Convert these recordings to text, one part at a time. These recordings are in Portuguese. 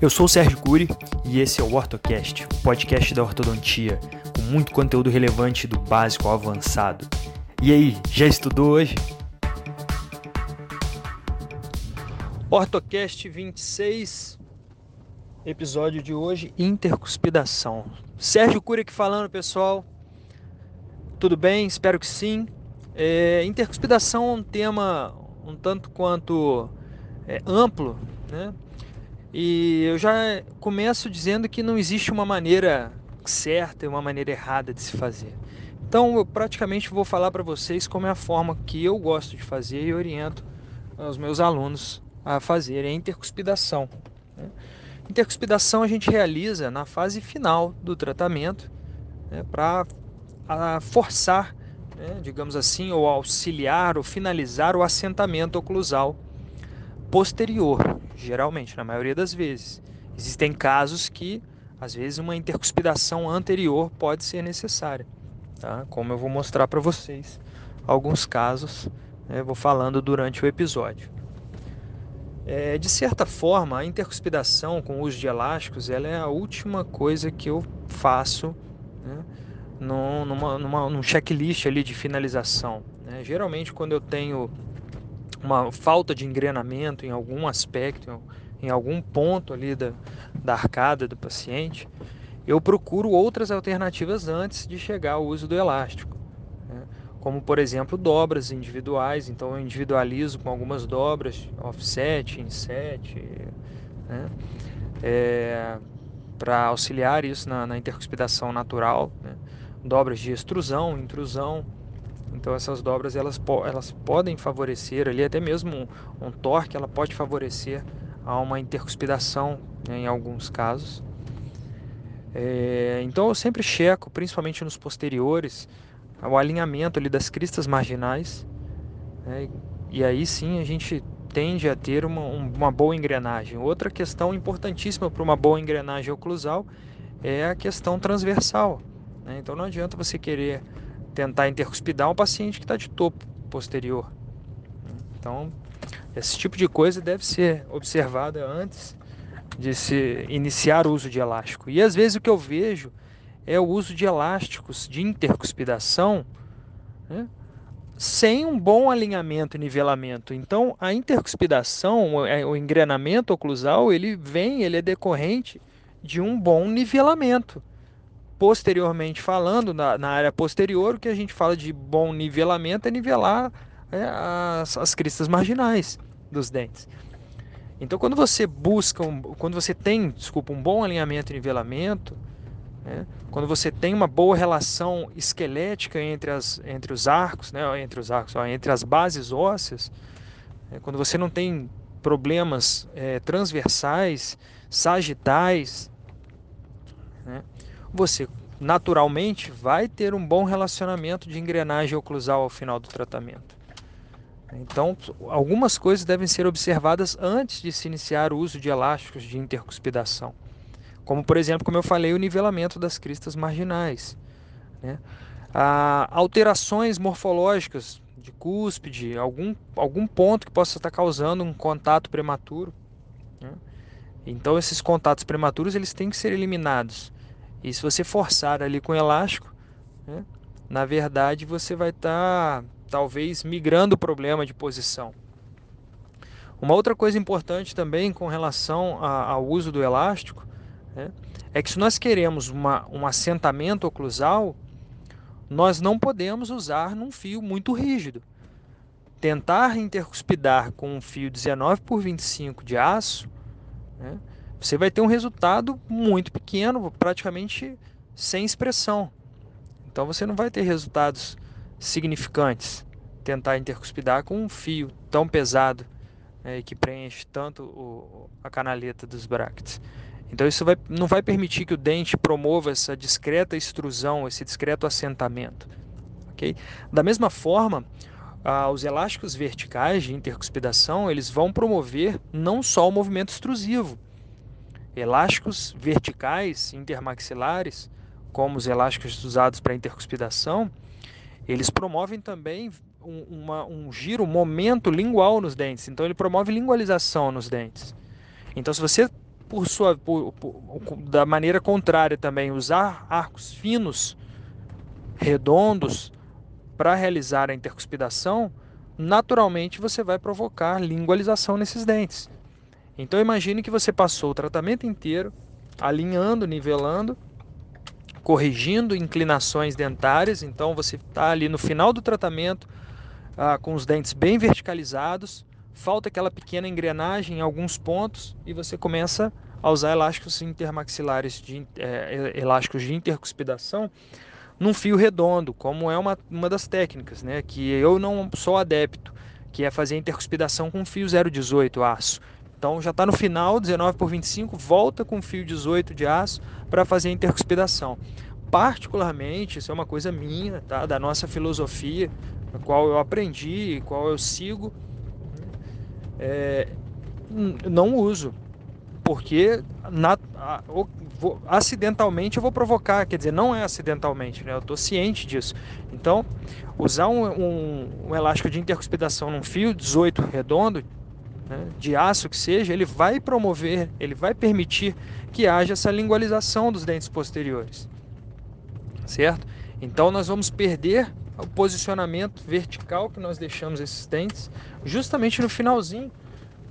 Eu sou o Sérgio Cury e esse é o OrtoCast, o podcast da ortodontia, com muito conteúdo relevante do básico ao avançado. E aí, já estudou hoje? OrtoCast 26, episódio de hoje, intercuspidação. Sérgio Cury aqui falando, pessoal. Tudo bem? Espero que sim. É, intercuspidação é um tema um tanto quanto é, amplo, né? E eu já começo dizendo que não existe uma maneira certa e uma maneira errada de se fazer. Então, eu praticamente vou falar para vocês como é a forma que eu gosto de fazer e oriento os meus alunos a fazerem a intercuspidação. Né? Intercuspidação a gente realiza na fase final do tratamento né, para forçar, né, digamos assim, ou auxiliar ou finalizar o assentamento oclusal posterior, geralmente, na maioria das vezes. Existem casos que, às vezes, uma intercuspidação anterior pode ser necessária, tá? como eu vou mostrar para vocês alguns casos, né, vou falando durante o episódio. É, de certa forma, a intercuspidação com o uso de elásticos ela é a última coisa que eu faço né, numa, numa, num checklist ali de finalização. Né? Geralmente, quando eu tenho uma falta de engrenamento em algum aspecto, em algum ponto ali da, da arcada do paciente, eu procuro outras alternativas antes de chegar ao uso do elástico. Né? Como, por exemplo, dobras individuais. Então, eu individualizo com algumas dobras, offset, inset, né? é, para auxiliar isso na, na intercuspidação natural. Né? Dobras de extrusão, intrusão, então essas dobras elas, elas podem favorecer ali até mesmo um, um torque, ela pode favorecer a uma intercuspidação né, em alguns casos. É, então eu sempre checo, principalmente nos posteriores, o alinhamento ali das cristas marginais. Né, e aí sim a gente tende a ter uma, uma boa engrenagem. Outra questão importantíssima para uma boa engrenagem oclusal é a questão transversal. Né? Então não adianta você querer tentar intercuspidar um paciente que está de topo posterior. Então, esse tipo de coisa deve ser observada antes de se iniciar o uso de elástico. E às vezes o que eu vejo é o uso de elásticos de intercuspidação né, sem um bom alinhamento e nivelamento. Então, a intercuspidação, o engrenamento oclusal, ele vem, ele é decorrente de um bom nivelamento posteriormente falando, na, na, área posterior, o que a gente fala de bom nivelamento é nivelar é, as, as cristas marginais dos dentes. Então, quando você busca, um, quando você tem, desculpa, um bom alinhamento e nivelamento, né, quando você tem uma boa relação esquelética entre, as, entre os arcos, né, entre os arcos, ó, entre as bases ósseas, é, quando você não tem problemas é, transversais, sagitais, né, você naturalmente vai ter um bom relacionamento de engrenagem oclusal ao final do tratamento. Então, algumas coisas devem ser observadas antes de se iniciar o uso de elásticos de intercuspidação. Como, por exemplo, como eu falei, o nivelamento das cristas marginais. Né? Ah, alterações morfológicas de cúspide, algum, algum ponto que possa estar causando um contato prematuro. Né? Então, esses contatos prematuros eles têm que ser eliminados. E se você forçar ali com elástico, né, na verdade você vai estar tá, talvez migrando o problema de posição. Uma outra coisa importante também com relação a, ao uso do elástico né, é que se nós queremos uma, um assentamento oclusal, nós não podemos usar num fio muito rígido. Tentar intercuspidar com um fio 19 por 25 de aço né, você vai ter um resultado muito pequeno, praticamente sem expressão. Então você não vai ter resultados significantes. Tentar intercuspidar com um fio tão pesado né, que preenche tanto o, a canaleta dos bractes. Então isso vai, não vai permitir que o dente promova essa discreta extrusão, esse discreto assentamento. Okay? Da mesma forma, ah, os elásticos verticais de intercuspidação eles vão promover não só o movimento extrusivo, Elásticos verticais intermaxilares, como os elásticos usados para intercuspidação, eles promovem também um, uma, um giro, um momento lingual nos dentes. Então ele promove lingualização nos dentes. Então se você por sua, por, por, da maneira contrária também, usar arcos finos, redondos, para realizar a intercuspidação, naturalmente você vai provocar lingualização nesses dentes. Então imagine que você passou o tratamento inteiro alinhando, nivelando, corrigindo inclinações dentárias. Então você está ali no final do tratamento ah, com os dentes bem verticalizados, falta aquela pequena engrenagem em alguns pontos e você começa a usar elásticos intermaxilares de é, elásticos de intercuspidação num fio redondo, como é uma, uma das técnicas, né, que eu não sou adepto, que é fazer intercuspidação com fio 018 aço. Então já está no final, 19 por 25, volta com fio 18 de aço para fazer a intercuspidação. Particularmente, isso é uma coisa minha, tá? da nossa filosofia, a qual eu aprendi, qual eu sigo, é, não uso, porque na, a, vou, acidentalmente eu vou provocar, quer dizer, não é acidentalmente, né? eu estou ciente disso. Então, usar um, um, um, elástico de intercuspidação num fio 18 redondo, né, de aço que seja, ele vai promover, ele vai permitir que haja essa lingualização dos dentes posteriores, certo? Então, nós vamos perder o posicionamento vertical que nós deixamos esses dentes justamente no finalzinho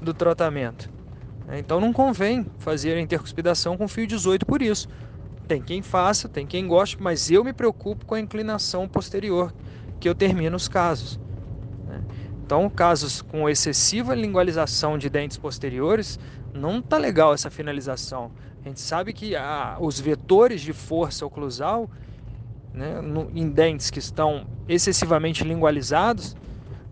do tratamento. Então não convém fazer a intercuspidação com fio 18 por isso. Tem quem faça, tem quem goste, mas eu me preocupo com a inclinação posterior que eu termino os casos. Então, casos com excessiva lingualização de dentes posteriores, não está legal essa finalização. A gente sabe que os vetores de força oclusal né, no, em dentes que estão excessivamente lingualizados,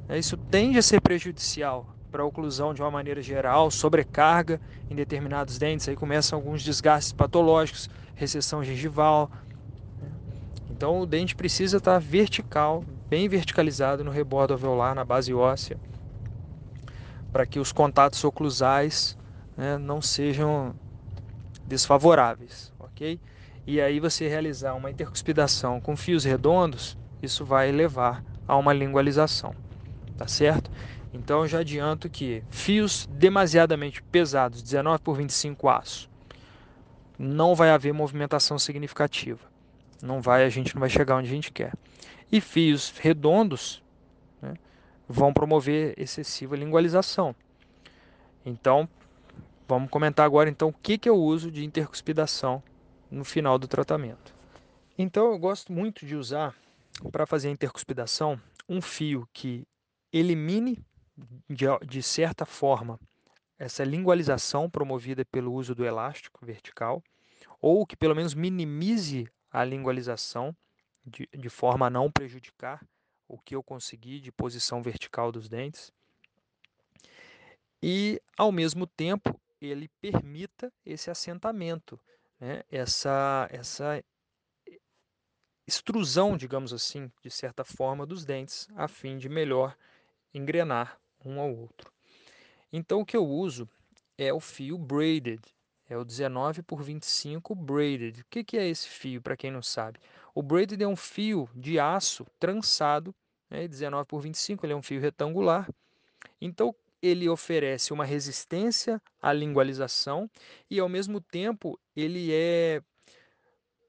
né, isso tende a ser prejudicial para a oclusão de uma maneira geral, sobrecarga em determinados dentes, aí começam alguns desgastes patológicos, recessão gengival. Né. Então o dente precisa estar vertical, bem verticalizado no rebordo alveolar, na base óssea, para que os contatos oclusais né, não sejam desfavoráveis, ok? e aí você realizar uma intercuspidação com fios redondos, isso vai levar a uma lingualização, tá certo? Então eu já adianto que fios demasiadamente pesados, 19 por 25 aço, não vai haver movimentação significativa. Não vai, a gente não vai chegar onde a gente quer. E fios redondos né, vão promover excessiva lingualização. Então, vamos comentar agora então o que, que eu uso de intercuspidação no final do tratamento. Então eu gosto muito de usar para fazer a intercuspidação um fio que elimine de, de certa forma essa lingualização promovida pelo uso do elástico vertical ou que pelo menos minimize a lingualização de, de forma a não prejudicar o que eu consegui de posição vertical dos dentes. E, ao mesmo tempo, ele permita esse assentamento né, essa, essa extrusão, digamos assim, de certa forma, dos dentes, a fim de melhor engrenar um ao outro. Então, o que eu uso é o fio braided, é o 19 por 25 braided. O que, que é esse fio, para quem não sabe? O braided é um fio de aço trançado, né, 19 por 25, ele é um fio retangular. Então, ele oferece uma resistência à lingualização e, ao mesmo tempo, ele é,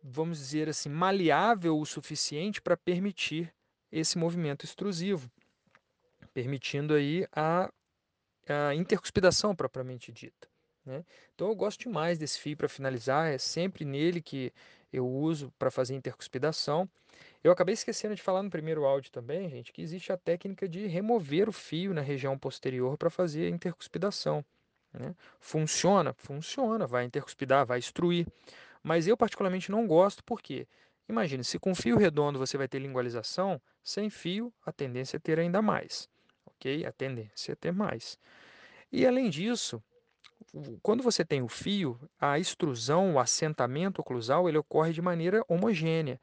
vamos dizer assim, maleável o suficiente para permitir esse movimento extrusivo, permitindo aí a, a intercuspidação propriamente dita. Né? Então eu gosto demais desse fio para finalizar, é sempre nele que eu uso para fazer intercuspidação. Eu acabei esquecendo de falar no primeiro áudio também, gente, que existe a técnica de remover o fio na região posterior para fazer intercuspidação. Né? Funciona? Funciona, vai intercuspidar, vai extruir. Mas eu particularmente não gosto porque, imagine, se com fio redondo você vai ter lingualização, sem fio a tendência é ter ainda mais. Ok? A tendência é ter mais. E além disso, quando você tem o fio, a extrusão, o assentamento oclusal, ele ocorre de maneira homogênea.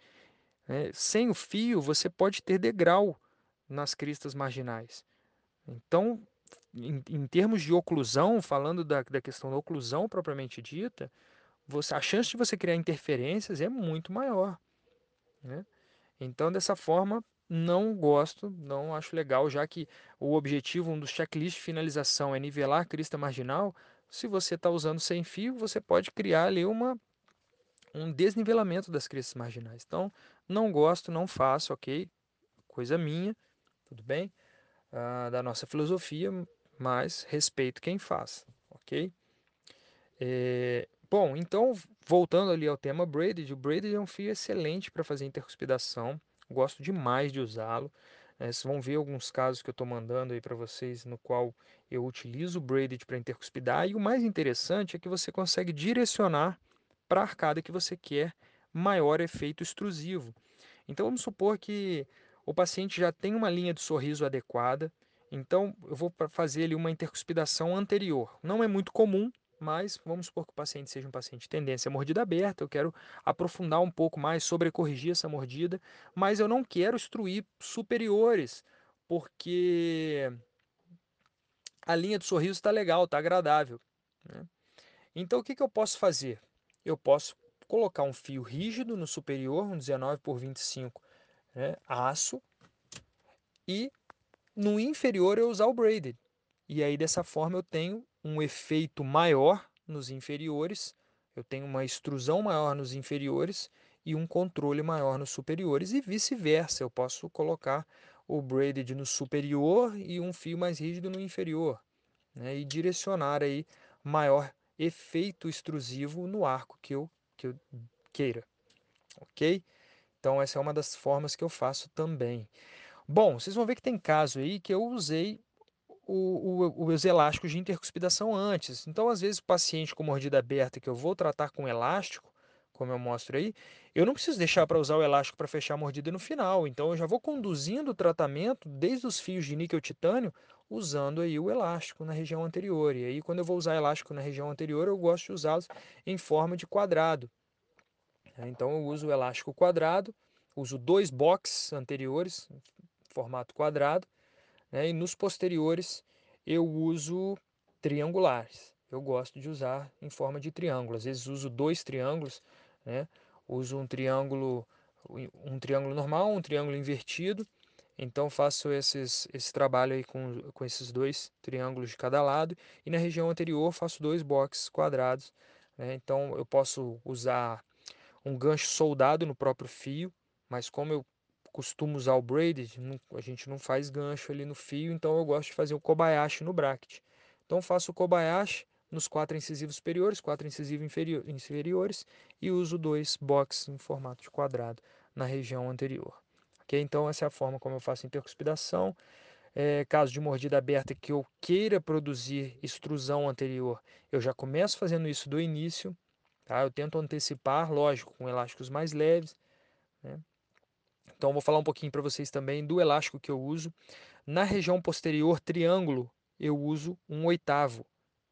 Né? Sem o fio, você pode ter degrau nas cristas marginais. Então, em, em termos de oclusão, falando da, da questão da oclusão propriamente dita, você, a chance de você criar interferências é muito maior. Né? Então, dessa forma, não gosto, não acho legal, já que o objetivo, um dos checklists de finalização é nivelar a crista marginal, se você está usando sem fio, você pode criar ali uma, um desnivelamento das crestas marginais. Então, não gosto, não faço, ok? Coisa minha, tudo bem? Ah, da nossa filosofia, mas respeito quem faz, ok? É, bom, então, voltando ali ao tema braided, o braided é um fio excelente para fazer intercuspidação, gosto demais de usá-lo. É, vocês vão ver alguns casos que eu estou mandando aí para vocês, no qual eu utilizo o braided para intercuspidar. E o mais interessante é que você consegue direcionar para a arcada que você quer maior efeito extrusivo. Então vamos supor que o paciente já tem uma linha de sorriso adequada, então eu vou fazer ali uma intercuspidação anterior. Não é muito comum, mas vamos supor que o paciente seja um paciente de tendência à mordida aberta, eu quero aprofundar um pouco mais, sobrecorrigir essa mordida, mas eu não quero extruir superiores, porque a linha do sorriso está legal, está agradável. Né? Então o que, que eu posso fazer? Eu posso colocar um fio rígido no superior, um 19 por 25 né, aço, e no inferior eu usar o braided. E aí dessa forma eu tenho um efeito maior nos inferiores, eu tenho uma extrusão maior nos inferiores e um controle maior nos superiores e vice-versa. Eu posso colocar o braided no superior e um fio mais rígido no inferior né? e direcionar aí maior efeito extrusivo no arco que eu, que eu queira, ok? Então essa é uma das formas que eu faço também. Bom, vocês vão ver que tem caso aí que eu usei o, o, os elásticos de intercuspidação antes. Então, às vezes, o paciente com mordida aberta que eu vou tratar com elástico, como eu mostro aí, eu não preciso deixar para usar o elástico para fechar a mordida no final. Então, eu já vou conduzindo o tratamento desde os fios de níquel titânio, usando aí o elástico na região anterior. E aí, quando eu vou usar elástico na região anterior, eu gosto de usá-los em forma de quadrado. Então, eu uso o elástico quadrado, uso dois boxes anteriores, formato quadrado, né? E nos posteriores eu uso triangulares. Eu gosto de usar em forma de triângulo. Às vezes uso dois triângulos, né? Uso um triângulo, um triângulo normal, um triângulo invertido. Então faço esses, esse trabalho aí com, com esses dois triângulos de cada lado. E na região anterior faço dois boxes quadrados. Né? Então eu posso usar um gancho soldado no próprio fio, mas como eu costumo usar o braided, a gente não faz gancho ali no fio, então eu gosto de fazer o kobayashi no bracket. Então faço o kobayashi nos quatro incisivos superiores, quatro incisivos inferiores e uso dois box em formato de quadrado na região anterior. Okay? Então essa é a forma como eu faço intercuspidação. É, caso de mordida aberta que eu queira produzir extrusão anterior, eu já começo fazendo isso do início. Tá? Eu tento antecipar, lógico, com elásticos mais leves. Né? Então, vou falar um pouquinho para vocês também do elástico que eu uso. Na região posterior triângulo, eu uso um oitavo.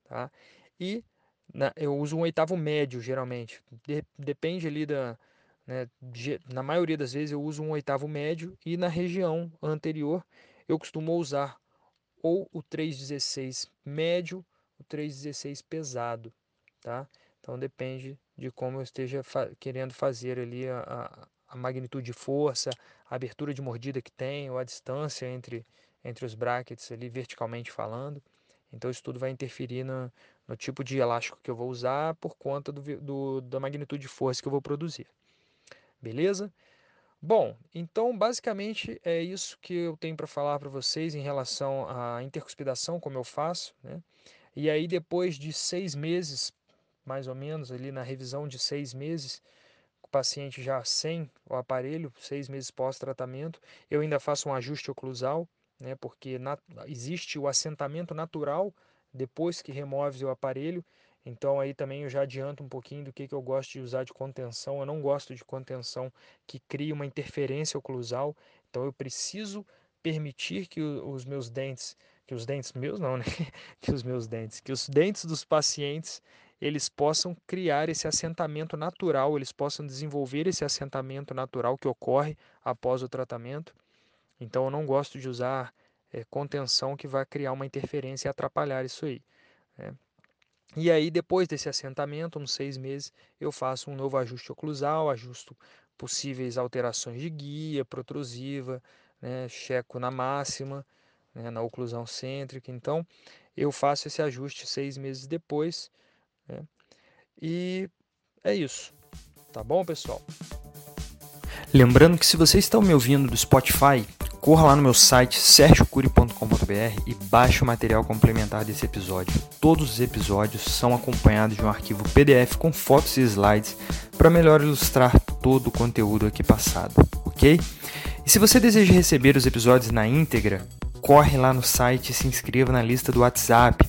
Tá? E na, eu uso um oitavo médio, geralmente. De, depende ali da... Né, de, na maioria das vezes eu uso um oitavo médio. E na região anterior, eu costumo usar ou o 316 médio, o 316 pesado. Tá? Então, depende de como eu esteja fa querendo fazer ali a, a a magnitude de força, a abertura de mordida que tem, ou a distância entre, entre os brackets ali verticalmente falando. Então isso tudo vai interferir no, no tipo de elástico que eu vou usar por conta do, do, da magnitude de força que eu vou produzir. Beleza? Bom, então basicamente é isso que eu tenho para falar para vocês em relação à intercuspidação, como eu faço. Né? E aí depois de seis meses, mais ou menos, ali na revisão de seis meses, paciente já sem o aparelho, seis meses pós-tratamento. Eu ainda faço um ajuste oclusal, né, porque na, existe o assentamento natural depois que remove o aparelho. Então aí também eu já adianto um pouquinho do que, que eu gosto de usar de contenção. Eu não gosto de contenção que crie uma interferência oclusal. Então eu preciso permitir que os meus dentes, que os dentes meus não, né? que os meus dentes, que os dentes dos pacientes eles possam criar esse assentamento natural, eles possam desenvolver esse assentamento natural que ocorre após o tratamento. Então eu não gosto de usar é, contenção que vai criar uma interferência e atrapalhar isso aí. Né? E aí, depois desse assentamento, uns seis meses, eu faço um novo ajuste oclusal, ajusto possíveis alterações de guia, protrusiva, né, checo na máxima, né, na oclusão cêntrica. Então, eu faço esse ajuste seis meses depois. Né? E é isso. Tá bom, pessoal? Lembrando que se você está me ouvindo do Spotify, corra lá no meu site sergiocuri.com.br e baixe o material complementar desse episódio. Todos os episódios são acompanhados de um arquivo PDF com fotos e slides para melhor ilustrar todo o conteúdo aqui passado, ok? E se você deseja receber os episódios na íntegra, corre lá no site e se inscreva na lista do WhatsApp.